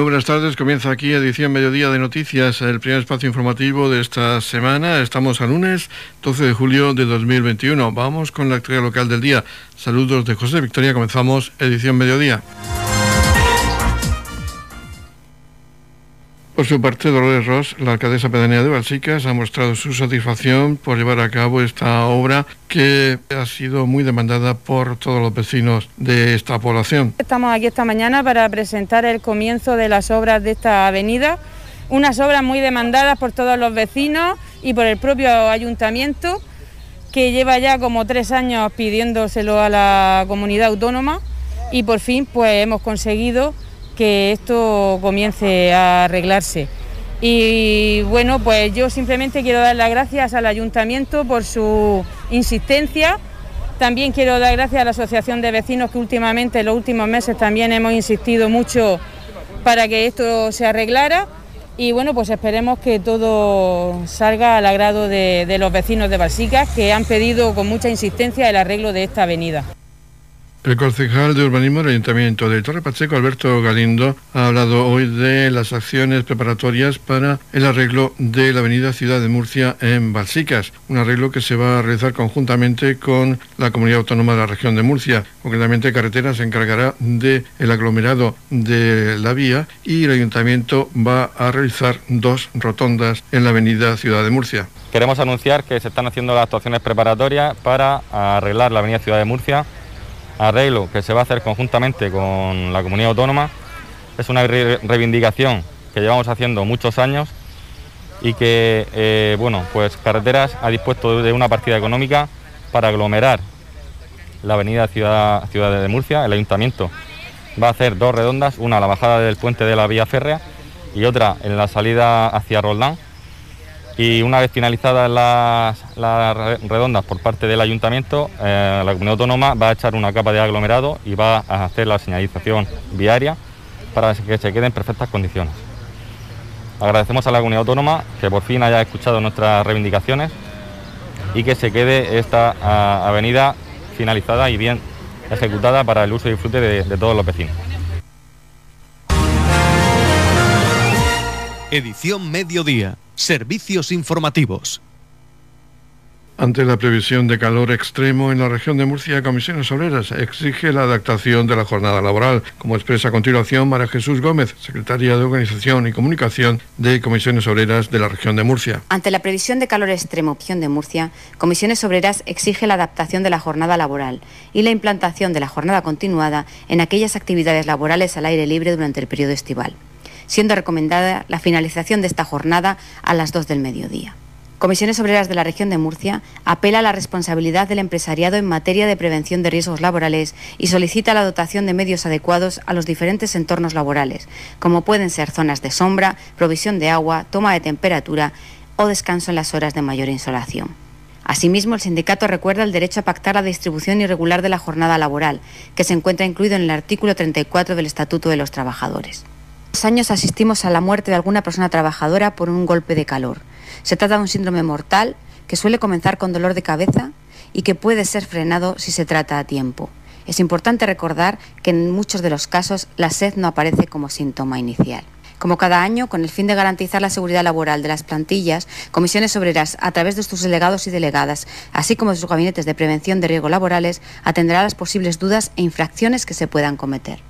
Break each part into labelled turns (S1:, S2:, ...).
S1: Muy buenas tardes, comienza aquí edición Mediodía de Noticias, el primer espacio informativo de esta semana. Estamos a lunes 12 de julio de 2021. Vamos con la actividad local del día. Saludos de José Victoria, comenzamos edición Mediodía. Por su parte, Dolores Ross, la alcaldesa pedánea de Balsicas, ha mostrado su satisfacción por llevar a cabo esta obra que ha sido muy demandada por todos los vecinos de esta población.
S2: Estamos aquí esta mañana para presentar el comienzo de las obras de esta avenida, unas obras muy demandadas por todos los vecinos y por el propio ayuntamiento, que lleva ya como tres años pidiéndoselo a la comunidad autónoma y por fin pues hemos conseguido que esto comience a arreglarse. Y bueno, pues yo simplemente quiero dar las gracias al ayuntamiento por su insistencia. También quiero dar gracias a la Asociación de Vecinos que últimamente, en los últimos meses, también hemos insistido mucho para que esto se arreglara. Y bueno, pues esperemos que todo salga al agrado de, de los vecinos de Balsicas, que han pedido con mucha insistencia el arreglo de esta avenida.
S1: El concejal de urbanismo del Ayuntamiento de Torre Pacheco, Alberto Galindo, ha hablado hoy de las acciones preparatorias para el arreglo de la avenida Ciudad de Murcia en Balsicas, un arreglo que se va a realizar conjuntamente con la comunidad autónoma de la región de Murcia. Concretamente, Carretera se encargará del el aglomerado de la vía y el Ayuntamiento va a realizar dos rotondas en la avenida Ciudad de Murcia.
S3: Queremos anunciar que se están haciendo las actuaciones preparatorias para arreglar la avenida Ciudad de Murcia arreglo que se va a hacer conjuntamente con la comunidad autónoma. Es una reivindicación que llevamos haciendo muchos años y que, eh, bueno, pues Carreteras ha dispuesto de una partida económica para aglomerar la avenida Ciudad, Ciudad de Murcia. El ayuntamiento va a hacer dos redondas, una a la bajada del puente de la vía férrea y otra en la salida hacia Roldán y una vez finalizadas las, redondas por parte del ayuntamiento, eh, la comunidad autónoma va a echar una capa de aglomerado y va a hacer la señalización viaria para que se quede en perfectas condiciones. Agradecemos a la comunidad autónoma que por fin haya escuchado nuestras reivindicaciones y que se quede esta avenida finalizada y bien ejecutada para el uso y disfrute de todos los vecinos.
S4: Edición Mediodía. Servicios informativos.
S1: Ante la previsión de calor extremo en la región de Murcia, Comisiones Obreras exige la adaptación de la jornada laboral, como expresa a continuación María Jesús Gómez, secretaria de Organización y Comunicación de Comisiones Obreras de la región de Murcia.
S5: Ante la previsión de calor extremo opción de Murcia, Comisiones Obreras exige la adaptación de la jornada laboral y la implantación de la jornada continuada en aquellas actividades laborales al aire libre durante el periodo estival siendo recomendada la finalización de esta jornada a las 2 del mediodía. Comisiones Obreras de la región de Murcia apela a la responsabilidad del empresariado en materia de prevención de riesgos laborales y solicita la dotación de medios adecuados a los diferentes entornos laborales, como pueden ser zonas de sombra, provisión de agua, toma de temperatura o descanso en las horas de mayor insolación. Asimismo, el sindicato recuerda el derecho a pactar la distribución irregular de la jornada laboral, que se encuentra incluido en el artículo 34 del Estatuto de los Trabajadores años asistimos a la muerte de alguna persona trabajadora por un golpe de calor. Se trata de un síndrome mortal que suele comenzar con dolor de cabeza y que puede ser frenado si se trata a tiempo. Es importante recordar que en muchos de los casos la sed no aparece como síntoma inicial. Como cada año, con el fin de garantizar la seguridad laboral de las plantillas, Comisiones Obreras, a través de sus delegados y delegadas, así como de sus gabinetes de prevención de riesgos laborales, atenderá las posibles dudas e infracciones que se puedan cometer.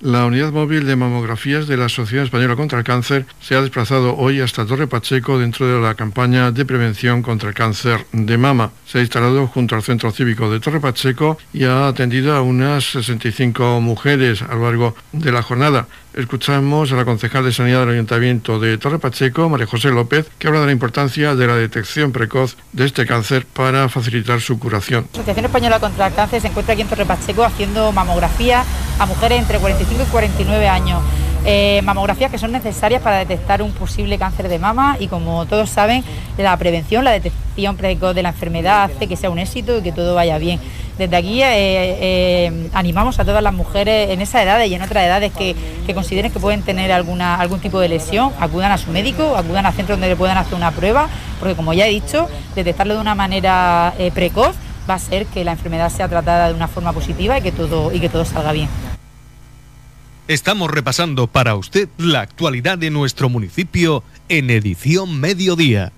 S1: La unidad móvil de mamografías de la Sociedad Española contra el Cáncer se ha desplazado hoy hasta Torre Pacheco dentro de la campaña de prevención contra el cáncer de mama. Se ha instalado junto al Centro Cívico de Torre Pacheco y ha atendido a unas 65 mujeres a lo largo de la jornada. Escuchamos a la concejal de Sanidad del Ayuntamiento de Torre Pacheco, María José López, que habla de la importancia de la detección precoz de este cáncer para facilitar su curación.
S6: La Asociación Española contra el Cáncer se encuentra aquí en Torre Pacheco haciendo mamografía a mujeres entre 45 y 49 años. Eh, mamografías que son necesarias para detectar un posible cáncer de mama y como todos saben, la prevención, la detección precoz de la enfermedad hace que sea un éxito y que todo vaya bien. Desde aquí animamos a todas las mujeres en esas edades y en otras edades que, que consideren que pueden tener alguna, algún tipo de lesión, acudan a su médico, acudan al centro donde le puedan hacer una prueba, porque como ya he dicho, detectarlo de una manera precoz va a ser que la enfermedad sea tratada de una forma positiva y que todo, y que todo salga bien.
S4: Estamos repasando para usted la actualidad de nuestro municipio en edición mediodía.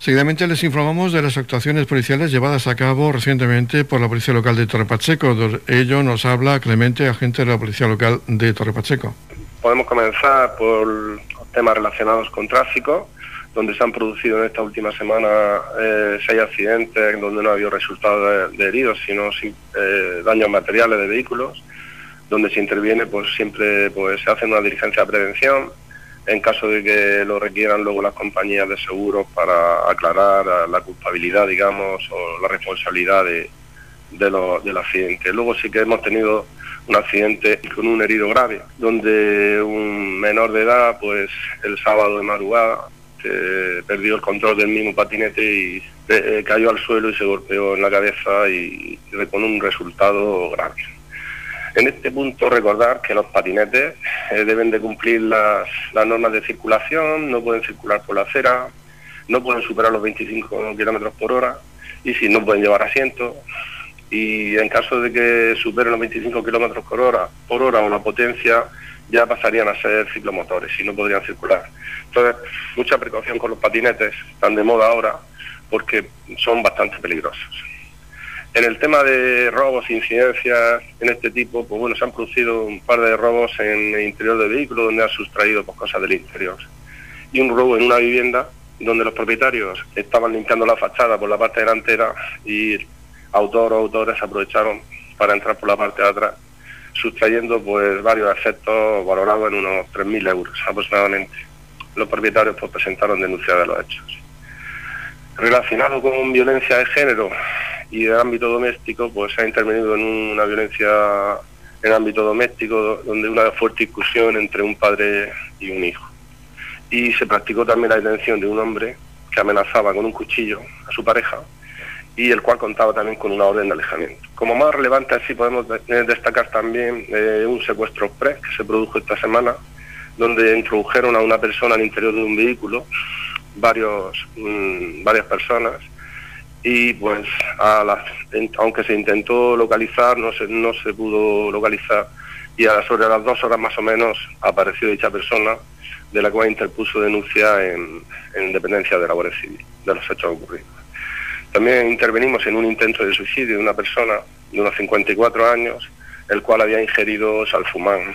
S1: Seguidamente les informamos de las actuaciones policiales llevadas a cabo recientemente por la Policía Local de Torre Pacheco. De ello nos habla Clemente, agente de la Policía Local de Torre Pacheco.
S7: Podemos comenzar por temas relacionados con tráfico donde se han producido en esta última semana eh, seis accidentes donde no ha habido resultados de, heridos, sino eh, daños materiales de vehículos, donde se interviene, pues siempre pues, se hace una diligencia de prevención en caso de que lo requieran luego las compañías de seguros para aclarar la culpabilidad, digamos, o la responsabilidad de, del accidente. Luego sí que hemos tenido un accidente con un herido grave, donde un menor de edad, pues el sábado de madrugada, perdió el control del mismo patinete y eh, cayó al suelo y se golpeó en la cabeza y, con un resultado grave. En este punto recordar que los patinetes eh, deben de cumplir las, normas de circulación, no pueden circular por la acera, no pueden superar los 25 kilómetros por hora y si no pueden llevar asiento y en caso de que superen los 25 kilómetros por hora, por hora o la potencia ya pasarían a ser ciclomotores y no podrían circular. Entonces, mucha precaución con los patinetes, están de moda ahora, porque son bastante peligrosos. En el tema de robos e incidencias en este tipo, pues bueno, se han producido un par de robos en el interior del vehículo donde han sustraído pues, cosas del interior. Y un robo en una vivienda donde los propietarios estaban limpiando la fachada por la parte delantera y autor o autores aprovecharon para entrar por la parte de atrás sustrayendo pues varios efectos valorados en unos 3.000 euros aproximadamente. Los propietarios pues, presentaron denuncia de los hechos. Relacionado con violencia de género y de ámbito doméstico, pues se ha intervenido en una violencia en ámbito doméstico donde una fuerte discusión entre un padre y un hijo. Y se practicó también la detención de un hombre que amenazaba con un cuchillo a su pareja y el cual contaba también con una orden de alejamiento. Como más relevante así podemos eh, destacar también eh, un secuestro express que se produjo esta semana, donde introdujeron a una persona al interior de un vehículo, varios, mm, varias personas, y pues a las, aunque se intentó localizar, no se, no se pudo localizar, y a sobre las dos horas más o menos apareció dicha persona, de la cual interpuso denuncia en, en dependencia de la Guardia Civil, de los hechos ocurridos. También intervenimos en un intento de suicidio de una persona de unos 54 años, el cual había ingerido salfumán.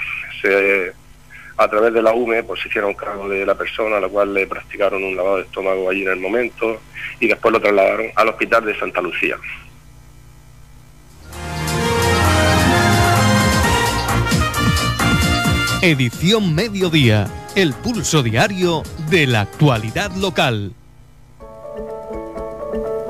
S7: a través de la UME pues, se hicieron cargo de la persona, a la cual le practicaron un lavado de estómago allí en el momento y después lo trasladaron al hospital de Santa Lucía.
S4: Edición Mediodía, el pulso diario de la actualidad local.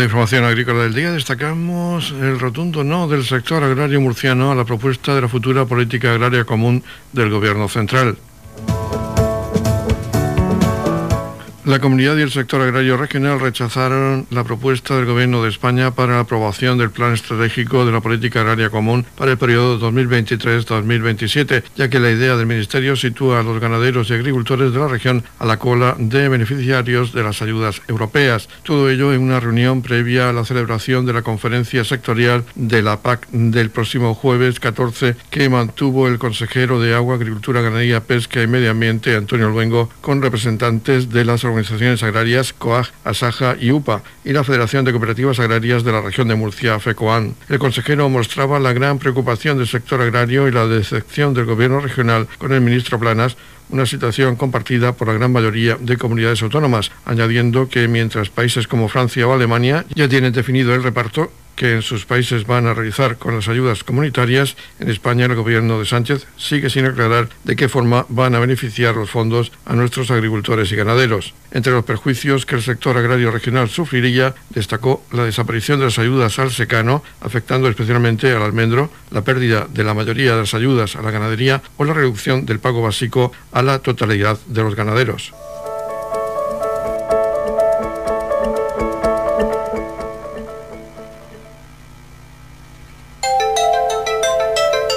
S1: La información agrícola del día destacamos el rotundo no del sector agrario murciano a la propuesta de la futura política agraria común del Gobierno central. La comunidad y el sector agrario regional rechazaron la propuesta del Gobierno de España para la aprobación del Plan Estratégico de la Política Agraria Común para el periodo 2023-2027, ya que la idea del Ministerio sitúa a los ganaderos y agricultores de la región a la cola de beneficiarios de las ayudas europeas. Todo ello en una reunión previa a la celebración de la conferencia sectorial de la PAC del próximo jueves 14 que mantuvo el consejero de Agua, Agricultura, Ganadería, Pesca y Medio Ambiente, Antonio Luengo, con representantes de las organizaciones agrarias COAG, ASAJA y UPA y la Federación de Cooperativas Agrarias de la región de Murcia, FECOAN. El consejero mostraba la gran preocupación del sector agrario y la decepción del gobierno regional con el ministro Planas una situación compartida por la gran mayoría de comunidades autónomas, añadiendo que mientras países como Francia o Alemania ya tienen definido el reparto, que en sus países van a realizar con las ayudas comunitarias, en España el gobierno de Sánchez sigue sin aclarar de qué forma van a beneficiar los fondos a nuestros agricultores y ganaderos. Entre los perjuicios que el sector agrario regional sufriría, destacó la desaparición de las ayudas al secano, afectando especialmente al almendro, la pérdida de la mayoría de las ayudas a la ganadería o la reducción del pago básico a la totalidad de los ganaderos.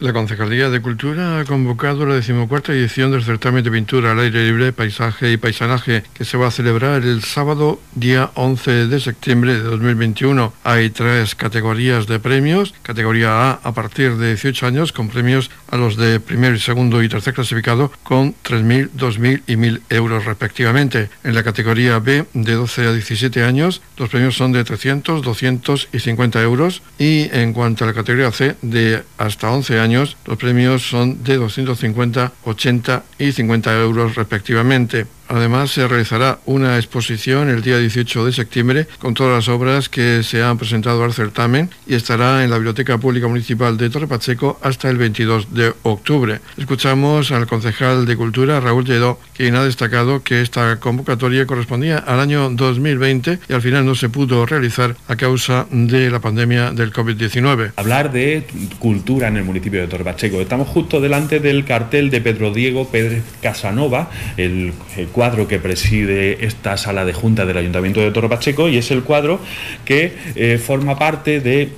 S1: La Concejalía de Cultura ha convocado la decimocuarta edición del certamen de pintura al aire libre, paisaje y paisanaje que se va a celebrar el sábado día 11 de septiembre de 2021. Hay tres categorías de premios. Categoría A a partir de 18 años con premios a los de primer, segundo y tercer clasificado con 3.000, 2.000 y 1.000 euros respectivamente. En la categoría B de 12 a 17 años los premios son de 300, 200 y 50 euros. Y en cuanto a la categoría C de hasta 11 años los premios son de 250, 80 y 50 euros respectivamente. Además, se realizará una exposición el día 18 de septiembre con todas las obras que se han presentado al certamen y estará en la Biblioteca Pública Municipal de Torre Pacheco hasta el 22 de octubre. Escuchamos al concejal de Cultura, Raúl Lledó, quien ha destacado que esta convocatoria correspondía al año 2020 y al final no se pudo realizar a causa de la pandemia del COVID-19.
S8: Hablar de cultura en el municipio de Torre Pacheco. Estamos justo delante del cartel de Pedro Diego Pérez Casanova, el, el cuadro que preside esta sala de junta del Ayuntamiento de Toro Pacheco y es el cuadro que eh, forma parte de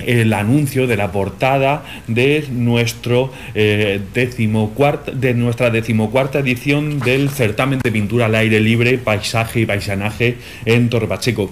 S8: el anuncio de la portada de nuestro eh, de nuestra decimocuarta edición del certamen de pintura al aire libre, paisaje y paisanaje en Torre Pacheco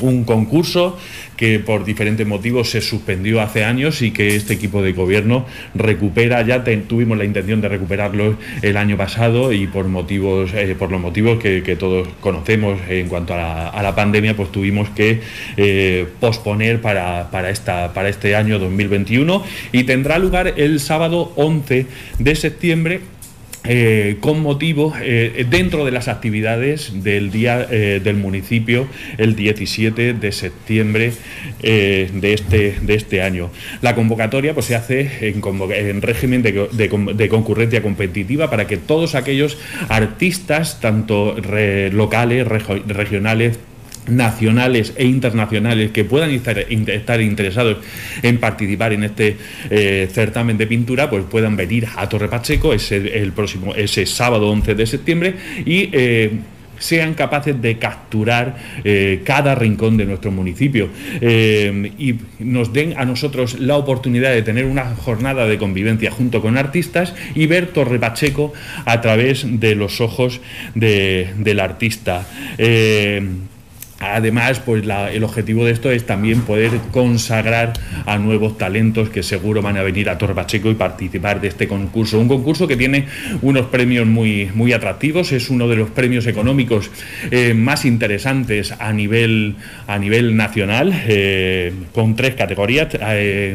S8: un concurso que por diferentes motivos se suspendió hace años y que este equipo de gobierno recupera, ya tuvimos la intención de recuperarlo el año pasado y por motivos, eh, por los motivos que, todos conocemos en cuanto a la, pandemia, pues tuvimos que eh, posponer para, para, esta, para este año 2021 y tendrá lugar el sábado 11 de septiembre eh, con motivo eh, dentro de las actividades del día eh, del municipio el 17 de septiembre de, este, de este año. La convocatoria pues, se hace en, régimen de, concurrencia competitiva para que todos aquellos artistas, tanto locales, regionales, nacionales e internacionales que puedan estar, interesados en participar en este eh, certamen de pintura, pues puedan venir a Torre Pacheco ese, el próximo, ese sábado 11 de septiembre y eh, sean capaces de capturar eh, cada rincón de nuestro municipio y nos den a nosotros la oportunidad de tener una jornada de convivencia junto con artistas y ver Torre Pacheco a través de los ojos del artista. Además, pues el objetivo de esto es también poder consagrar a nuevos talentos que seguro van a venir a Torbacheco y participar de este concurso. Un concurso que tiene unos premios muy, muy atractivos, es uno de los premios económicos eh, más interesantes a nivel, a nivel nacional, eh, con tres categorías. Eh,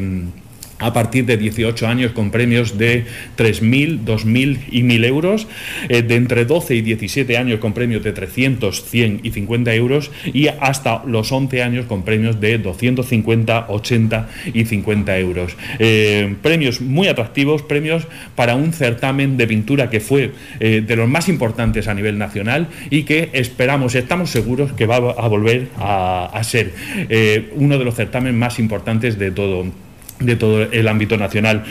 S8: a partir de 18 años con premios de 3.000, 2.000 y 1.000 euros, eh, de entre 12 y 17 años con premios de 300, 100 y 50 euros y hasta los 11 años con premios de 250, 80 y 50 euros. Eh, premios muy atractivos, premios para un certamen de pintura que fue eh, de los más importantes a nivel nacional y que esperamos, estamos seguros que va a volver a, a ser uno de los certámenes más importantes de todo de todo el ámbito nacional.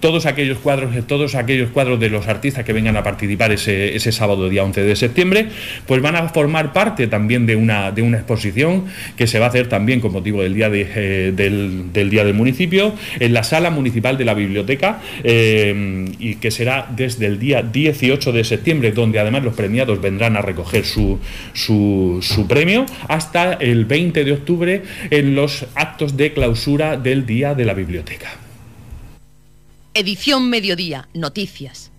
S8: Todos aquellos cuadros, todos aquellos cuadros de los artistas que vengan a participar ese, ese, sábado día 11 de septiembre, pues van a formar parte también de una, de una exposición que se va a hacer también con motivo del día eh, del, del, día del municipio en la sala municipal de la biblioteca eh, y que será desde el día 18 de septiembre, donde además los premiados vendrán a recoger su, su, su premio, hasta el 20 de octubre en los actos de clausura del Día de la Biblioteca.
S9: Edición Mediodía, Noticias.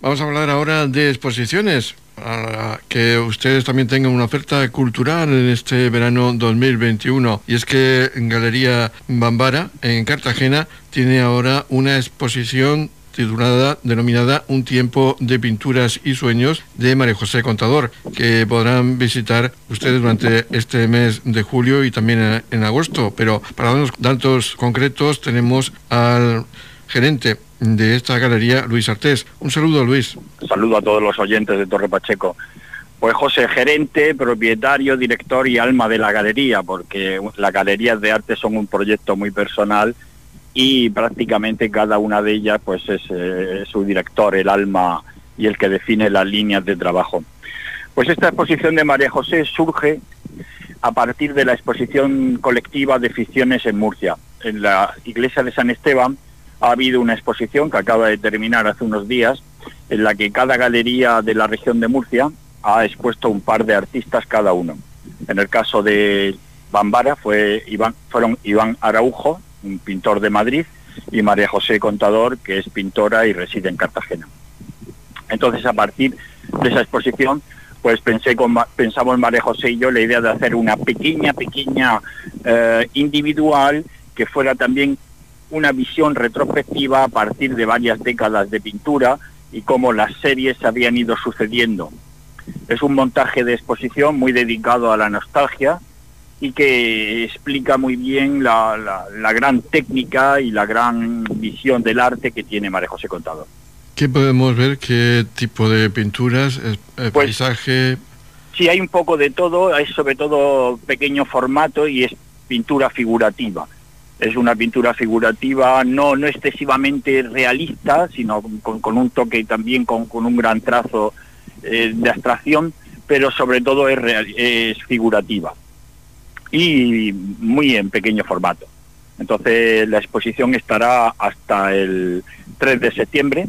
S1: Vamos a hablar ahora de exposiciones, para que ustedes también tengan una oferta cultural en este verano 2021. Y es que en Galería Bambara, en Cartagena, tiene ahora una exposición titulada, denominada Un tiempo de pinturas y sueños de María José Contador, que podrán visitar ustedes durante este mes de julio y también en agosto. Pero para darnos datos concretos tenemos al gerente de esta galería, Luis Artés. Un saludo, Luis.
S10: Saludo a todos los oyentes de Torre Pacheco. Pues José, gerente, propietario, director y alma de la galería, porque las galerías de arte son un proyecto muy personal y prácticamente cada una de ellas pues es eh, su director, el alma y el que define las líneas de trabajo. Pues esta exposición de María José surge a partir de la exposición colectiva de ficciones en Murcia. En la iglesia de San Esteban ha habido una exposición que acaba de terminar hace unos días, en la que cada galería de la región de Murcia ha expuesto un par de artistas cada uno. En el caso de Bambara fue Iván, fueron Iván Araujo, un pintor de Madrid, y María José Contador, que es pintora y reside en Cartagena. Entonces, a partir de esa exposición, pues pensé con, pensamos María José y yo la idea de hacer una pequeña, pequeña eh, individual que fuera también una visión retrospectiva a partir de varias décadas de pintura y cómo las series se habían ido sucediendo. Es un montaje de exposición muy dedicado a la nostalgia, y que explica muy bien la, la, gran técnica y la gran visión del arte que tiene María José Contador.
S1: ¿Qué podemos ver? ¿Qué tipo de pinturas? ¿El pues, ¿Paisaje?
S10: Sí, hay un poco de todo, hay sobre todo pequeño formato y es pintura figurativa. Es una pintura figurativa no, no excesivamente realista, sino con, con un toque también con, con un gran trazo eh, de abstracción, pero sobre todo es, real, es figurativa y muy en pequeño formato. Entonces la exposición estará hasta el 3 de septiembre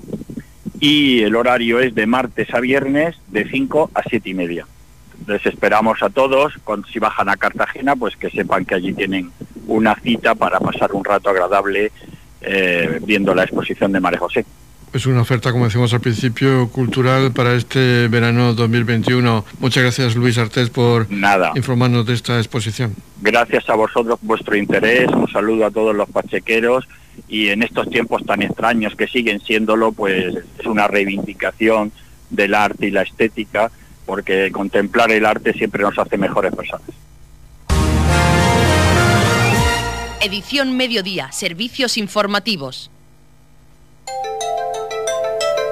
S10: y el horario es de martes a viernes de 5 a 7 y media. Les esperamos a todos, cuando, si bajan a Cartagena, pues que sepan que allí tienen una cita para pasar un rato agradable eh, viendo la exposición de María José.
S1: Es una oferta, como decimos al principio, cultural para este verano 2021. Muchas gracias, Luis Artés, por
S10: Nada.
S1: informarnos de esta exposición.
S10: Gracias a vosotros, vuestro interés. Un saludo a todos los pachequeros. Y en estos tiempos tan extraños que siguen siéndolo, pues es una reivindicación del arte y la estética, porque contemplar el arte siempre nos hace mejores personas.
S9: Edición Mediodía, Servicios Informativos.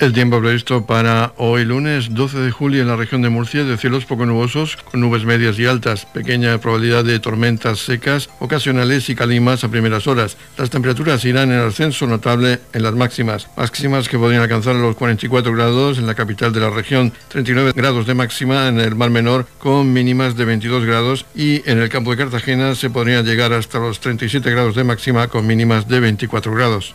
S1: El tiempo previsto para hoy lunes 12 de julio en la región de Murcia de cielos poco nubosos con nubes medias y altas, pequeña probabilidad de tormentas secas ocasionales y calimas a primeras horas. Las temperaturas irán en ascenso notable en las máximas, máximas que podrían alcanzar los 44 grados en la capital de la región, 39 grados de máxima en el Mar Menor con mínimas de 22 grados y en el campo de Cartagena se podría llegar hasta los 37 grados de máxima con mínimas de 24 grados.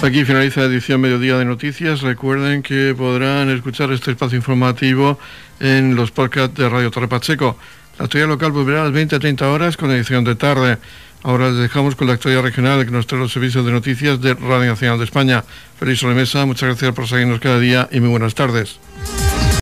S1: Aquí finaliza la edición Mediodía de Noticias. Recuerden que podrán escuchar este espacio informativo en los podcasts de Radio Torre Pacheco. La actualidad local volverá a las 20 a 30 horas con edición de tarde. Ahora les dejamos con la actualidad regional que nos trae los servicios de noticias de Radio Nacional de España. Feliz sobremesa, muchas gracias por seguirnos cada día y muy buenas tardes.